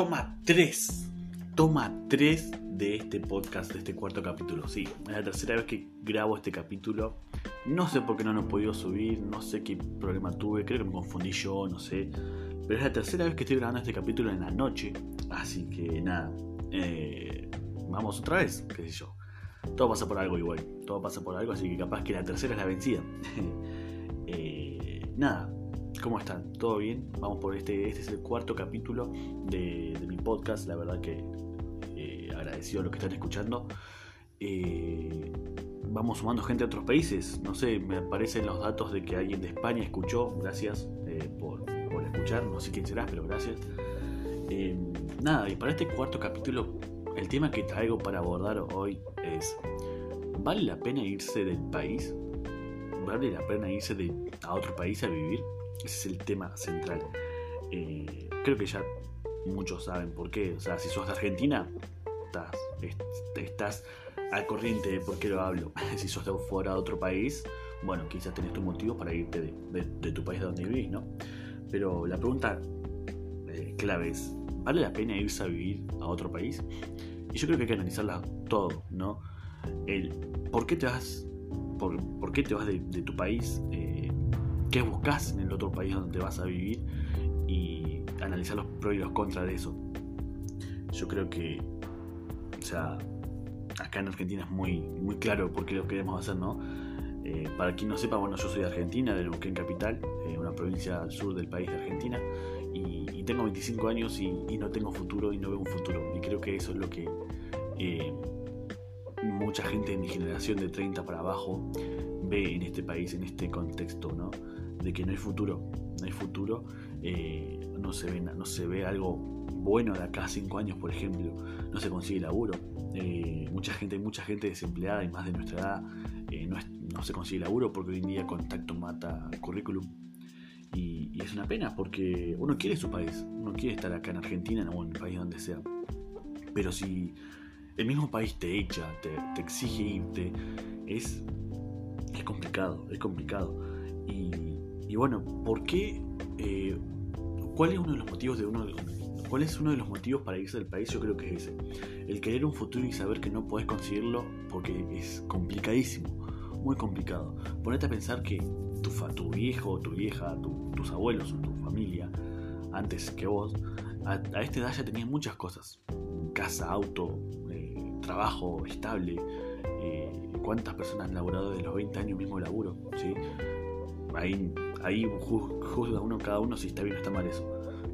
toma 3. Toma 3 de este podcast, de este cuarto capítulo. Sí, es la tercera vez que grabo este capítulo. No sé por qué no lo he podido subir, no sé qué problema tuve, creo que me confundí yo, no sé. Pero es la tercera vez que estoy grabando este capítulo en la noche. Así que nada, eh, vamos otra vez, qué sé yo. Todo pasa por algo igual, todo pasa por algo, así que capaz que la tercera es la vencida. Eh, nada, ¿Cómo están? ¿Todo bien? Vamos por este. Este es el cuarto capítulo de, mi podcast. La verdad que eh, agradecido a los que están escuchando. Eh, vamos sumando gente de otros países. No sé, me aparecen los datos de que alguien de España escuchó. Gracias eh, por, por, escuchar. No sé quién será, pero gracias. nada, y para este cuarto capítulo, el tema que traigo para abordar hoy es: ¿vale la pena irse del país? ¿Vale la pena irse de, a otro país a vivir? Ese es el tema central. Eh, creo que ya muchos saben por qué. O sea, si sos de Argentina, estás, estás al corriente de por qué lo hablo. si sos de fuera de otro país, bueno, quizás tenés tu motivo para irte de, tu país de donde vivís, ¿no? Pero la pregunta eh, clave es, ¿vale la pena irse a vivir a otro país? Y yo creo que hay que analizarla todo, ¿no? El por qué te vas, por, por qué te vas de, tu país, eh, qué buscas en el otro país donde vas a vivir y analizar los pros y los contras de eso. Yo creo que, o sea, acá en Argentina es muy, muy claro por qué lo queremos hacer, ¿no? Eh, para quien no sepa, bueno, yo soy de Argentina, de Neuquén Capital, eh, una provincia al sur del país de Argentina, y, tengo 25 años y, no tengo futuro y no veo un futuro. Y creo que eso es lo que eh, mucha gente de mi generación de 30 para abajo ve en este país, en este contexto, ¿no? De que no hay futuro, no hay futuro, eh, no, se ve, no se ve algo bueno de acá a cinco años, por ejemplo, no se consigue laburo, eh, mucha gente, mucha gente desempleada y más de nuestra edad eh, no, no, se consigue laburo porque hoy en día contacto mata currículum. Y, es una pena porque uno quiere su país, uno quiere estar acá en Argentina o en el país donde sea. Pero si el mismo país te echa, te, te exige irte, es, es complicado, es complicado. Y, y bueno, ¿por qué? Eh, ¿Cuál es uno de los motivos de uno ¿Cuál es uno de los motivos para irse del país? Yo creo que es ese. El querer un futuro y saber que no puedes conseguirlo porque es complicadísimo. Muy complicado. Ponete a pensar que tu, tu viejo, tu vieja, tus abuelos o tu familia, antes que vos, a, esta edad ya tenían muchas cosas. Casa, auto, eh, trabajo estable. Eh, ¿Cuántas personas han laborado de los 20 años mismo laburo? ¿sí? Ahí ahí juzga uno cada uno si está bien o está mal eso.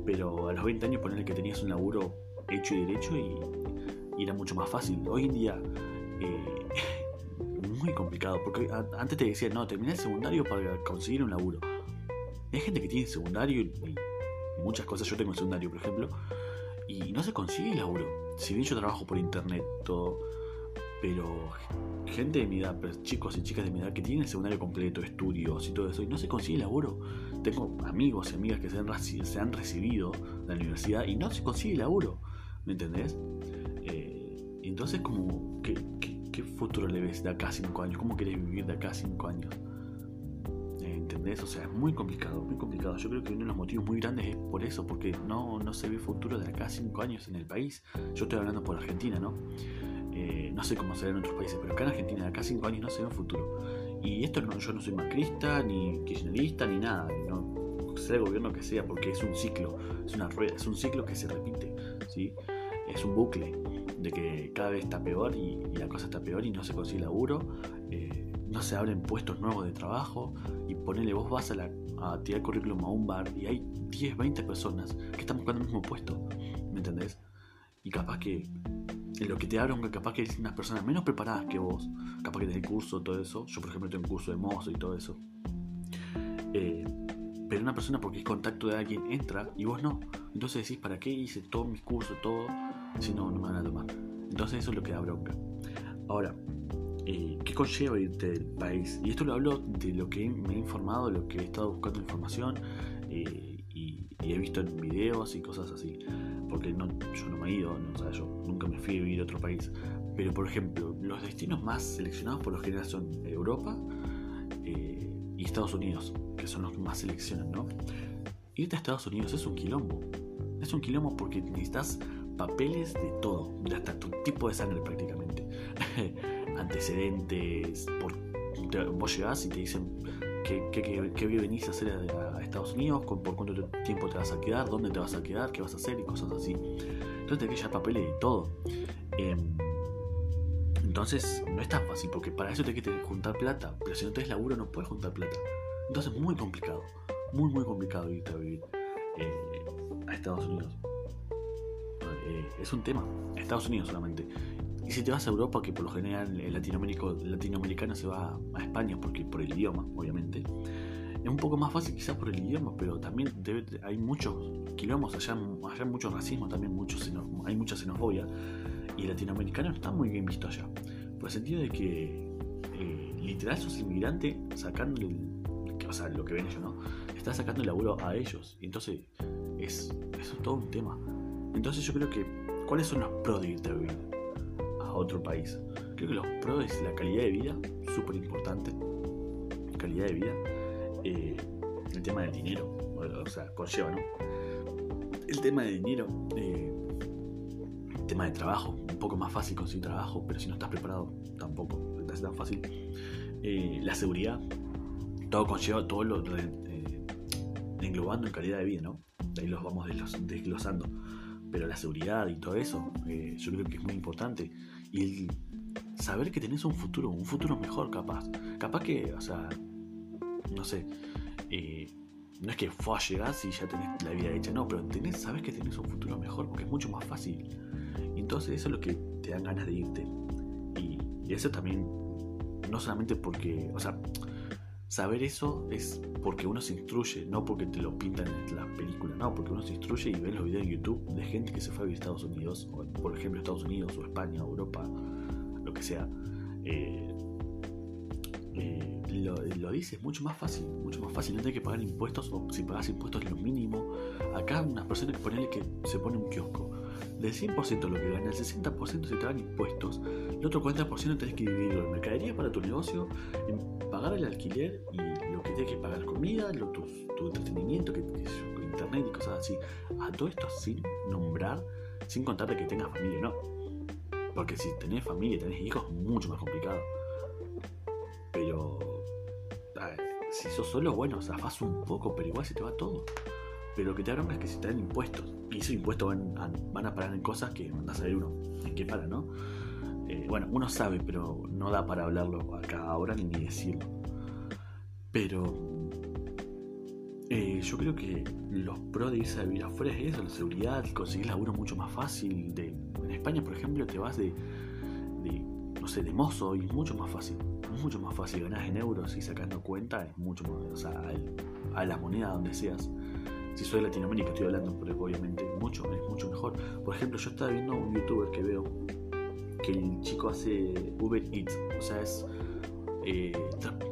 Pero a los 20 años ponerle que tenías un laburo hecho y derecho y, era mucho más fácil. Hoy en día eh, muy complicado, porque antes te decía, no, terminé el secundario para conseguir un laburo. Hay gente que tiene secundario y, muchas cosas, yo tengo secundario por ejemplo, y no se consigue el laburo. Si bien yo trabajo por internet, todo pero gente de mi edad, chicos y chicas de mi edad que tienen el secundario completo, estudios y todo eso, y no se consigue laburo. Tengo amigos y amigas que se han, se han recibido de la universidad y no se consigue laburo, ¿me entendés? Eh, entonces, como, ¿qué, futuro le ves de acá a 5 años? ¿Cómo querés vivir de acá a 5 años? ¿Entendés? O sea, es muy complicado, muy complicado. Yo creo que uno de los motivos muy grandes es por eso, porque no, no se ve futuro de acá a 5 años en el país. Yo estoy hablando por Argentina, ¿no? Eh, no sé cómo será en otros países, pero acá en Argentina de acá a 5 años no se ve un futuro. Y esto no, yo no soy macrista, ni kirchnerista, ni nada, no, sea el gobierno que sea, porque es un ciclo, es una rueda, es un ciclo que se repite, ¿sí? es un bucle de que cada vez está peor y, la cosa está peor y no se consigue laburo, eh, no se abren puestos nuevos de trabajo y ponele vos vas a, la, a tirar currículum a un bar y hay 10, 20 personas que están buscando el mismo puesto, ¿me entendés? Y capaz que lo que te abren, capaz que es unas personas menos preparadas que vos, capaz que tenés curso, todo eso. Yo, por ejemplo, tengo un curso de mozo y todo eso. Eh, pero una persona, porque es contacto de alguien, entra y vos no. Entonces decís, ¿para qué hice todos mis cursos, todo, si no, no me van a tomar? Entonces, eso es lo que da bronca. Ahora, eh, ¿qué conlleva irte del país? Y esto lo hablo de lo que me he informado, lo que he estado buscando información eh, y, he visto en videos y cosas así porque no, yo no me he ido, o sea, yo nunca me fui a vivir a otro país. Pero, por ejemplo, los destinos más seleccionados por lo general son Europa eh, y Estados Unidos, que son los que más seleccionan, ¿no? Irte a Estados Unidos es un quilombo. es un quilombo porque necesitas papeles de todo, de hasta tu tipo de sangre prácticamente. Antecedentes, por, vos llegás y te dicen qué, qué, qué, venís a hacer a, Estados Unidos, por cuánto tiempo te vas a quedar, dónde te vas a quedar, qué vas a hacer y cosas así. Entonces tenés que papeles de todo. Em, entonces no es tan fácil porque para eso tenés que juntar plata, pero si no tenés laburo no puedes juntar plata. Entonces es muy complicado, muy muy complicado irte a vivir eh, a Estados Unidos. Eh, es un tema, Estados Unidos solamente. Y si te vas a Europa, que por lo general el latinoamericano se va a España porque por el idioma, obviamente, es un poco más fácil quizás por el idioma, pero también hay muchos quilombos, allá, allá mucho racismo, también mucho hay mucha xenofobia, y el latinoamericano está muy bien visto allá, por el sentido de que eh, literal sos inmigrante sacándole, o sea, lo que ven ellos, ¿no? Está sacando el laburo a ellos, y entonces es, es todo un tema. Entonces yo creo que, ¿cuáles son los pros de irte a vivir a otro país? Creo que los pros es la calidad de vida, súper importante, calidad de vida eh, el tema del dinero, o sea, conlleva, ¿no? El tema del dinero, eh, el tema de trabajo, un poco más fácil conseguir trabajo, pero si no estás preparado, tampoco te hace tan fácil. Eh, la seguridad, todo conlleva, todo lo englobando en calidad de vida, ¿no? De ahí los vamos desglosando. Pero la seguridad y todo eso, yo creo que es muy importante. Y el saber que tenés un futuro, un futuro mejor capaz. Capaz que, o sea, no sé, eh, no es que fue a llegar si ya tenés la vida hecha, no, pero tenés, sabes que tenés un futuro mejor porque es mucho más fácil. Y entonces eso es lo que te dan ganas de irte. Y, eso también, no solamente porque, o sea, saber eso es porque uno se instruye, no porque te lo pintan en las películas, no, porque uno se instruye y ve los videos en YouTube de gente que se fue a vivir a Estados Unidos, o por ejemplo Estados Unidos o España o Europa, lo que sea. Eh, eh, lo, lo dice, es mucho más fácil, mucho más fácil, no tener que pagar impuestos o si pagas impuestos lo mínimo. Acá unas personas que ponen que se pone un kiosco, del 100% lo que gana, el 60% se te dan impuestos, el otro 40% tenés que dividirlo en mercadería para tu negocio, en pagar el alquiler y lo que tienes que pagar comida, lo, tu, entretenimiento, que, internet y cosas así. A todo esto sin nombrar, sin contarte que tengas familia, no. Porque si tenés familia, tenés hijos, mucho más complicado. Pero si sos solo, bueno, zafás un poco, pero igual se te va todo. Pero lo que te da es que se te dan impuestos. Y esos impuestos van a, van a parar en cosas que van a saber uno en qué para, ¿no? Eh, bueno, uno sabe, pero no da para hablarlo acá ahora ni decirlo. Pero eh, yo creo que los pros de irse a vivir afuera es eso, la seguridad, conseguir laburo mucho más fácil. De, en España, por ejemplo, te vas de, no sé, de mozo y es mucho más fácil mucho más fácil ganar en euros y sacando cuenta, es mucho más, o sea, a la moneda donde seas. Si soy de Latinoamérica, estoy hablando, pero obviamente mucho, es mucho mejor. Por ejemplo, yo estaba viendo un youtuber que veo que el chico hace Uber Eats, o sea, es, eh,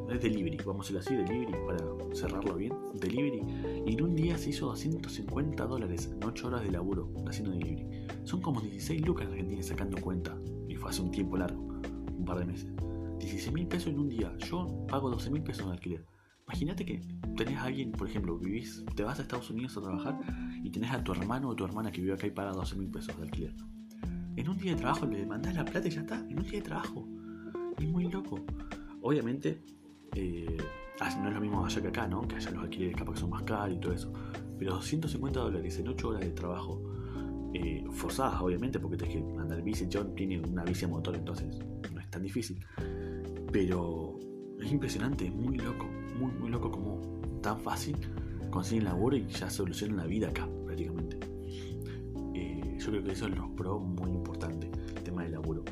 es delivery, vamos a decirlo así, delivery, para cerrarlo bien, delivery, y en un día se hizo 250 dólares en 8 horas de laburo haciendo delivery. Son como 16 lucas en Argentina sacando cuenta, y fue hace un tiempo largo, un par de meses. 16 mil pesos en un día. Yo pago 12 mil pesos en alquiler. Imagínate que tenés a alguien, por ejemplo, vivís, te vas a Estados Unidos a trabajar y tenés a tu hermano o tu hermana que vive acá y paga 12 mil pesos de alquiler. En un día de trabajo le mandás la plata y ya está. En un día de trabajo. Es muy loco. Obviamente, eh, ah, no es lo mismo allá que acá, ¿no? Que allá los alquileres capaz que son más caros y todo eso. Pero 250 dólares en 8 horas de trabajo, eh, forzadas obviamente, porque tenés que mandar bici. John tiene una bici a motor, entonces no es tan difícil. Pero es impresionante, es muy loco, muy, muy loco como tan fácil consiguen laburo y ya solucionan la vida acá, prácticamente. Yo creo que eso es los pros muy importante, el tema del laburo.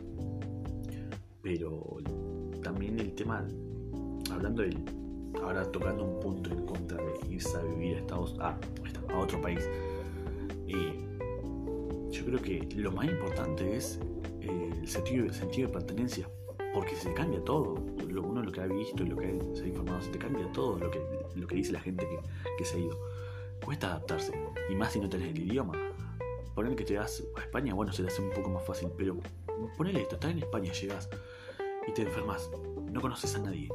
Pero también el tema, hablando del, ahora tocando un punto en contra de irse a vivir a Estados a, a otro país, eh, yo creo que lo más importante es el sentido, el sentido de pertenencia porque se cambia todo. Uno lo que ha visto y lo que se ha informado, se te cambia todo lo que, lo que dice la gente que, se ha ido. Cuesta adaptarse, y más si no tenés el idioma. Poner que te vas a España, bueno, se te hace un poco más fácil, pero ponele esto, estás en España, llegas y te enfermas, no conoces a nadie.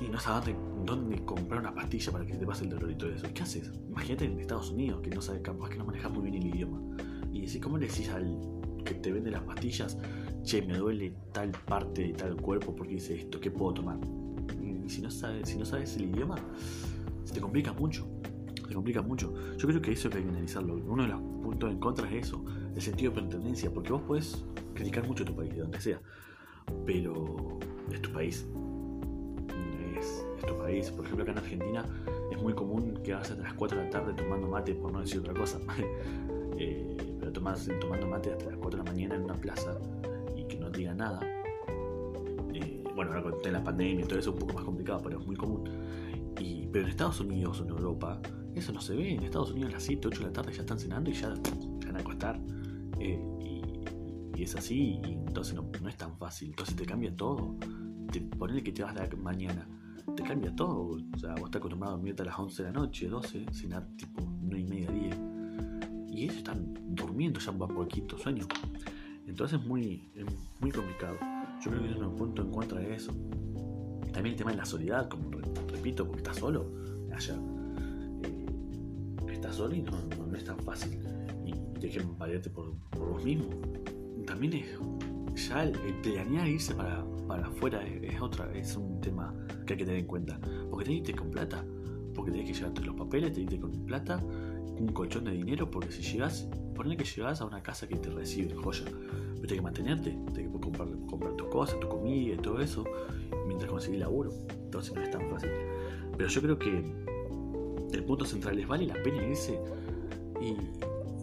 y no sabes dónde, comprar una pastilla para que te pase el dolor y todo eso. ¿Qué haces? Imagínate en Estados Unidos que no sabes, capaz que no manejas muy bien el idioma. Y decís, ¿cómo le decís al que te vende las pastillas? Che, me duele tal parte de tal cuerpo porque dice esto, ¿qué puedo tomar? Y si no sabes, si no sabes el idioma, se te complica mucho. Se complica mucho. Yo creo que eso hay que analizarlo. Uno de los puntos en contra es eso, el sentido de pertenencia, porque vos puedes criticar mucho tu país, de donde sea, pero es tu país tu país. Por ejemplo, acá en Argentina es muy común que hagas hasta las 4 de la tarde tomando mate, por no decir otra cosa. eh, pero tomas, tomando mate hasta las 4 de la mañana en una plaza y que no te diga nada. Eh, bueno, ahora con la pandemia y todo eso es un poco más complicado, pero es muy común. Y, pero en Estados Unidos o en Europa, eso no se ve. En Estados Unidos a las 7, 8 de la tarde ya están cenando y ya, van a acostar. Eh, y, es así, y entonces no, no, es tan fácil. Entonces te cambia todo. Te, ponele que te vas la mañana te cambia todo. O sea, vos estás acostumbrado a dormirte a las 11 de la noche, 12, cenar tipo 9 y media, 10. Y ellos están durmiendo ya un poquito sueño. Entonces es muy, muy complicado. Yo creo que es un punto en contra de eso. También el tema de la soledad, como repito, porque estás solo allá. Solo y no, no, es tan fácil. Y tienes que valerte por, por vos mismo. También es ya el, planear irse para, para afuera es, otra, es un tema que hay que tener en cuenta. Porque tenés que irte con plata, porque tenés que llevarte los papeles, tenés que irte con plata, un colchón de dinero, porque si llegas, ponle que llegas a una casa que te recibe, joya, pero tenés que mantenerte, tenés que comprar, comprar tus cosas, tu comida y todo eso, mientras conseguís laburo. Entonces no es tan fácil. Pero yo creo que el punto central es, ¿vale la pena irse? Y,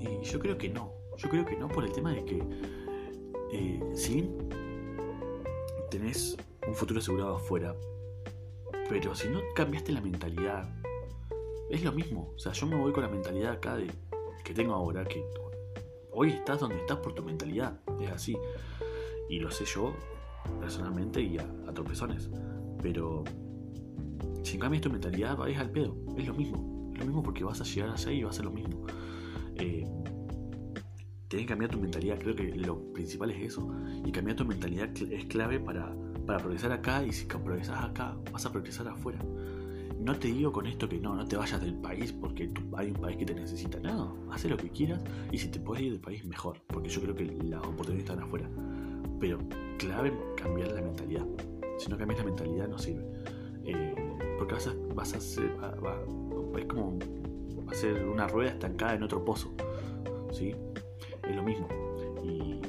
y yo creo que no. Yo creo que no por el tema de que eh, si tenés un futuro asegurado afuera, pero si no cambiaste la mentalidad, es lo mismo. O sea, yo me voy con la mentalidad acá de, que tengo ahora, que hoy estás donde estás por tu mentalidad, es así. Y lo sé yo personalmente y a, tropezones. Pero si cambias tu mentalidad, vais al pedo. Es lo mismo. Es lo mismo porque vas a llegar allá y va a ser lo mismo. Eh, Tienes que cambiar tu mentalidad, creo que lo principal es eso. Y cambiar tu mentalidad es clave para, para progresar acá y si progresas acá, vas a progresar afuera. No te digo con esto que no, no te vayas del país porque hay un país que te necesita. No, haz lo que quieras y si te puedes ir del país, mejor. Porque yo creo que las oportunidades están afuera. Pero clave cambiar la mentalidad. Si no cambias la mentalidad, no sirve. Vas a, ser, es como va una rueda estancada en otro pozo. ¿sí? es lo mismo. Y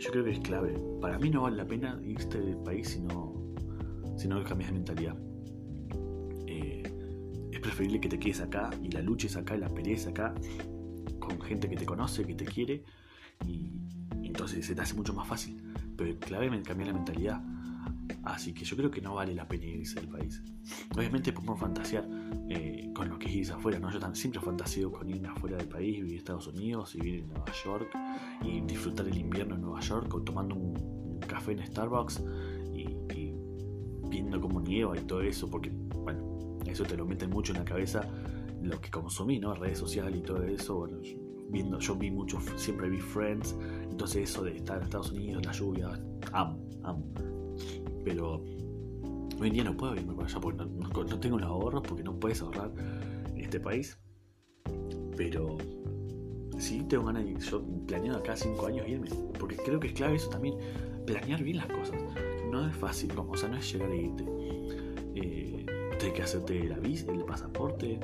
yo creo que es clave. Para mí no vale la pena irte del país si no, si no cambias de mentalidad. Eh, es preferible que te quedes acá y la luches acá y la pelees acá con gente que te conoce, que te quiere y, entonces se te hace mucho más fácil. Pero es clave cambiar la mentalidad. Así que yo creo que no vale la pena irse del país. Obviamente podemos fantasear eh, con lo que es irse afuera, ¿no? Yo siempre fantaseo con irme afuera del país, vivir en Estados Unidos, vivir en Nueva York y disfrutar el invierno en Nueva York o tomando un, café en Starbucks y, viendo cómo nieva y todo eso, porque, bueno, eso te lo meten mucho en la cabeza lo que consumí, ¿no? Redes sociales y todo eso, bueno, viendo, yo vi mucho, siempre vi Friends, entonces eso de estar en Estados Unidos, la lluvia, amo, amo pero hoy en día no puedo irme para allá porque no, tengo los ahorros, porque no puedes ahorrar en este país. Pero sí tengo ganas de yo planeo acá 5 años irme, porque creo que es clave eso también, planear bien las cosas. No es fácil, como, o sea, no es llegar a irte. Eh, tienes que hacerte la visa, el pasaporte,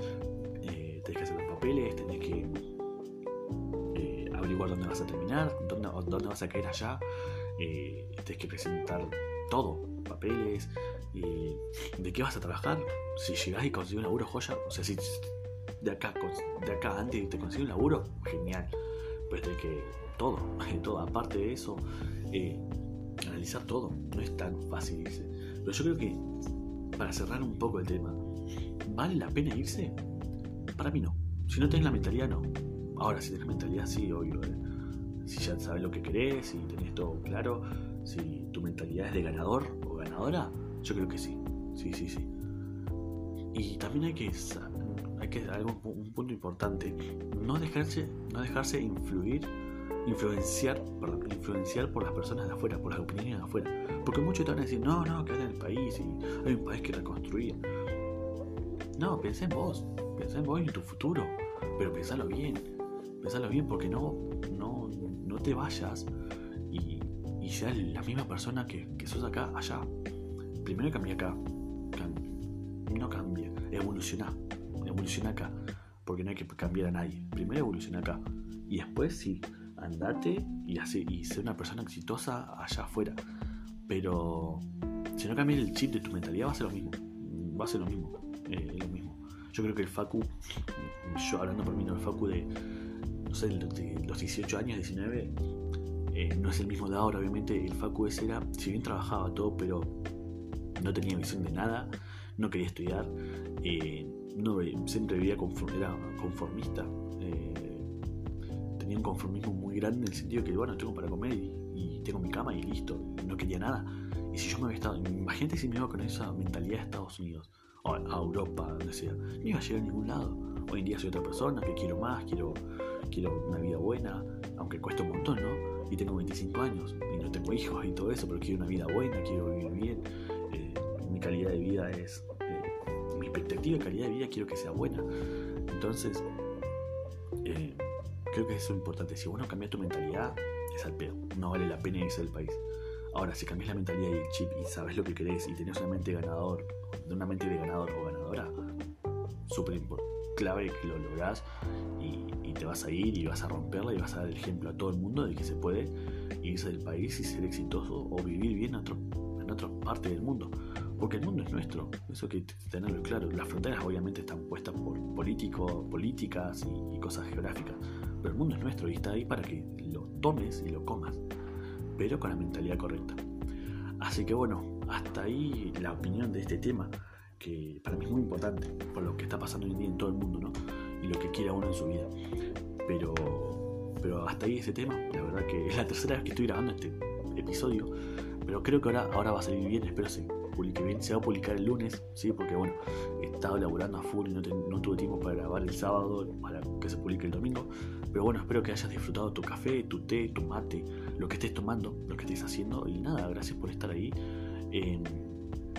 eh, tienes que hacer los papeles, tienes que eh, averiguar dónde vas a terminar, dónde, dónde vas a caer allá, eh, tienes que presentar todo, papeles, y de qué vas a trabajar. Si llegás y consigues un laburo, joya. O sea, si de acá, de acá antes te consigues un laburo, genial. Pero es que todo, todo. Aparte de eso, eh, analizar todo. No es tan fácil irse. Pero yo creo que, para cerrar un poco el tema, ¿vale la pena irse? Para mí no. Si no tenés la mentalidad, no. Ahora, si tenés mentalidad, sí, obvio. Eh. Si ya sabes lo que querés, si tenés todo claro, si tu mentalidad es de ganador o ganadora, yo creo que sí. Sí, sí, sí. Y también hay que, hay que algo, un punto importante, no dejarse, no dejarse influir influenciar, perdón, influenciar por las personas de afuera, por las opiniones de afuera. Porque muchos te van a decir, no, no, quédate en el país y hay un país que reconstruir. No, pensé en vos, pensé en vos y en tu futuro, pero pensalo bien, pensalo bien porque no, no, no te vayas y, y seas la misma persona que, que sos acá, allá. Primero cambia acá, no cambia, evoluciona, evoluciona acá, porque no hay que cambiar a nadie. Primero evoluciona acá y después sí, andate y, así, y ser una persona exitosa allá afuera. Pero si no cambias el chip de tu mentalidad va a ser lo mismo, va a ser lo mismo, eh, lo mismo. Yo creo que el Facu, yo hablando por mí, no, el Facu de, no sé, de los 18 años, 19, eh, no es el mismo de ahora, obviamente el Facu era, si bien trabajaba todo, pero no tenía visión de nada, no quería estudiar, eh, no, siempre vivía era conformista, eh, tenía un conformismo muy grande en el sentido que, bueno, tengo para comer y, tengo mi cama y listo, no quería nada. Y si yo me había estado, imagínate si me iba con esa mentalidad a Estados Unidos, o a Europa, donde sea, no iba a llegar a ningún lado. Hoy en día soy otra persona, que quiero más, quiero, quiero una vida buena, aunque cuesta un montón, ¿no? Y tengo 25 años, y no tengo hijos y todo eso, pero quiero una vida buena, quiero vivir bien mi calidad de vida es, eh, mi expectativa de calidad de vida quiero que sea buena. Entonces, eh, creo que eso es importante. Si vos no cambias tu mentalidad, es al pedo. No vale la pena irse del país. Ahora, si cambias la mentalidad y el chip y sabes lo que querés y tenés una mente ganador, de una mente de ganador o ganadora, súper clave que lo lográs te vas a ir y vas a romperla y vas a dar el ejemplo a todo el mundo de que se puede irse del país y ser exitoso o vivir bien en, otro, en otra parte del mundo. Porque el mundo es nuestro, eso hay que tenerlo claro. Las fronteras obviamente están puestas por políticos, políticas y, cosas geográficas, pero el mundo es nuestro y está ahí para que lo tomes y lo comas, pero con la mentalidad correcta. Así que bueno, hasta ahí la opinión de este tema, que para mí es muy importante por lo que está pasando hoy en día en todo el mundo, ¿no? Lo que quiera uno en su vida. Pero, pero hasta ahí ese tema, la verdad que es la tercera vez que estoy grabando este episodio, pero creo que ahora, ahora va a salir bien, espero sí publique bien. Se va a publicar el lunes, ¿sí? Porque bueno, he estado laburando a full y no, no, tuve tiempo para grabar el sábado, para que se publique el domingo. Pero bueno, espero que hayas disfrutado tu café, tu té, tu mate, lo que estés tomando, lo que estés haciendo. Y nada, gracias por estar ahí. Em,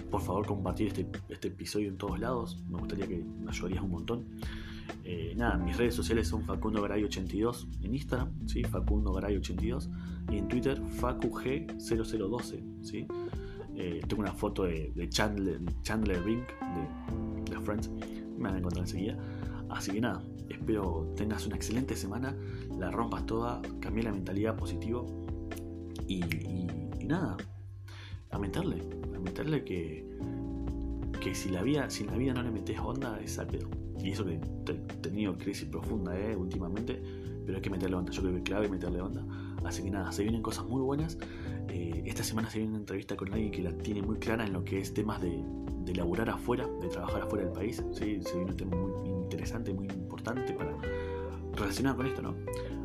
por favor, compartir este, este episodio en todos lados. Me gustaría que me ayudarías un montón. Eh, nada, mis redes sociales son Facundo Garay82 en Instagram, ¿sí? Facundo Garay82 y en Twitter FacuG0012, ¿sí? Eh, tengo una foto de, Chandler, Chandler Ring de, Friends. Me van a encontrar enseguida. Así que nada, espero tengas una excelente semana, la rompas toda, cambie la mentalidad positivo y, nada, a meterle, a meterle que, que si la vida, si en la vida no le metes onda es al pedo. Y eso que he tenido crisis profunda eh, últimamente, pero hay que meterle onda. Yo creo que es clave meterle onda. Así que nada, se vienen cosas muy buenas. Eh, esta semana se viene una entrevista con alguien que la tiene muy clara en lo que es temas de, de laburar afuera, de trabajar afuera del país. ¿sí? Se viene un tema muy interesante, muy importante para relacionar con esto, ¿no?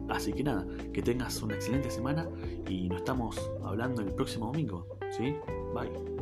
Así que nada, que tengas una excelente semana y nos estamos hablando el próximo domingo. ¿Sí? Bye.